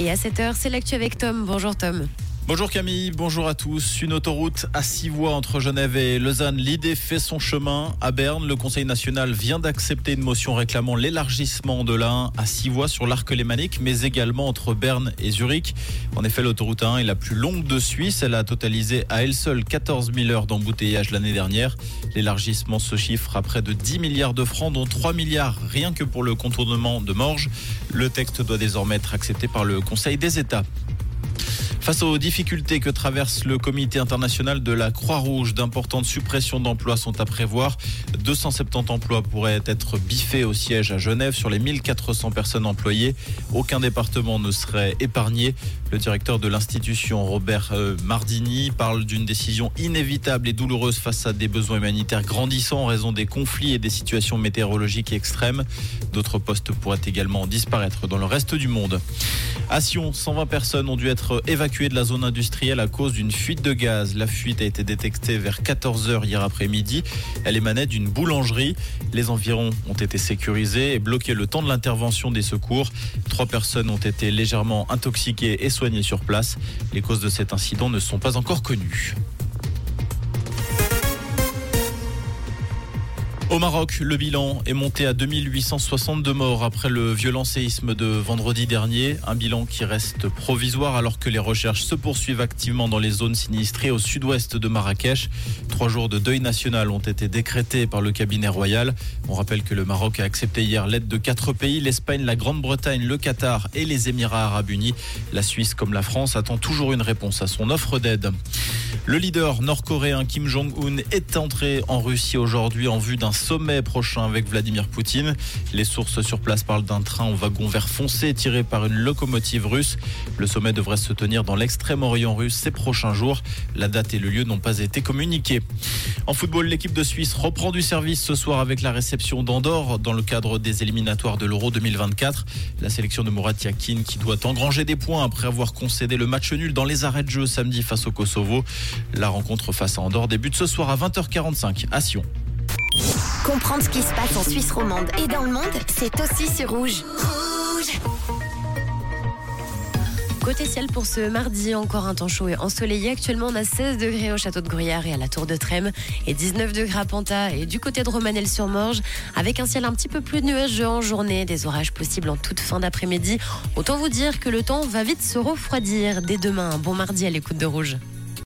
Et à 7h, c'est l'actu avec Tom. Bonjour Tom. Bonjour Camille, bonjour à tous. Une autoroute à six voies entre Genève et Lausanne. L'idée fait son chemin. À Berne, le Conseil national vient d'accepter une motion réclamant l'élargissement de l'A1 à six voies sur l'arc lémanique, mais également entre Berne et Zurich. En effet, l'autoroute A1 est la plus longue de Suisse. Elle a totalisé à elle seule 14 000 heures d'embouteillage l'année dernière. L'élargissement se chiffre à près de 10 milliards de francs, dont 3 milliards rien que pour le contournement de Morges. Le texte doit désormais être accepté par le Conseil des États. Face aux difficultés que traverse le comité international de la Croix-Rouge, d'importantes suppressions d'emplois sont à prévoir. 270 emplois pourraient être biffés au siège à Genève sur les 1400 personnes employées. Aucun département ne serait épargné. Le directeur de l'institution, Robert euh, Mardini, parle d'une décision inévitable et douloureuse face à des besoins humanitaires grandissants en raison des conflits et des situations météorologiques extrêmes. D'autres postes pourraient également disparaître dans le reste du monde. À Sion, 120 personnes ont dû être évacuées de la zone industrielle à cause d'une fuite de gaz. La fuite a été détectée vers 14h hier après-midi. Elle émanait d'une boulangerie. Les environs ont été sécurisés et bloqués le temps de l'intervention des secours. Trois personnes ont été légèrement intoxiquées et soignées sur place. Les causes de cet incident ne sont pas encore connues. Au Maroc, le bilan est monté à 2862 morts après le violent séisme de vendredi dernier. Un bilan qui reste provisoire alors que les recherches se poursuivent activement dans les zones sinistrées au sud-ouest de Marrakech. Trois jours de deuil national ont été décrétés par le cabinet royal. On rappelle que le Maroc a accepté hier l'aide de quatre pays, l'Espagne, la Grande-Bretagne, le Qatar et les Émirats arabes unis. La Suisse comme la France attend toujours une réponse à son offre d'aide. Le leader nord-coréen Kim Jong-un est entré en Russie aujourd'hui en vue d'un sommet prochain avec Vladimir Poutine. Les sources sur place parlent d'un train en wagon vert foncé tiré par une locomotive russe. Le sommet devrait se tenir dans l'extrême-orient russe ces prochains jours. La date et le lieu n'ont pas été communiqués. En football, l'équipe de Suisse reprend du service ce soir avec la réception d'Andorre dans le cadre des éliminatoires de l'Euro 2024. La sélection de Murat Yakin qui doit engranger des points après avoir concédé le match nul dans les arrêts de jeu samedi face au Kosovo. La rencontre face à Andorre débute ce soir à 20h45 à Sion. Comprendre ce qui se passe en Suisse romande et dans le monde, c'est aussi sur Rouge. Rouge Côté ciel pour ce mardi, encore un temps chaud et ensoleillé. Actuellement, on a 16 degrés au château de Gruyère et à la tour de Trême et 19 degrés à Panta et du côté de Romanel-sur-Morge avec un ciel un petit peu plus nuageux en journée, des orages possibles en toute fin d'après-midi. Autant vous dire que le temps va vite se refroidir dès demain. Un bon mardi à l'écoute de Rouge.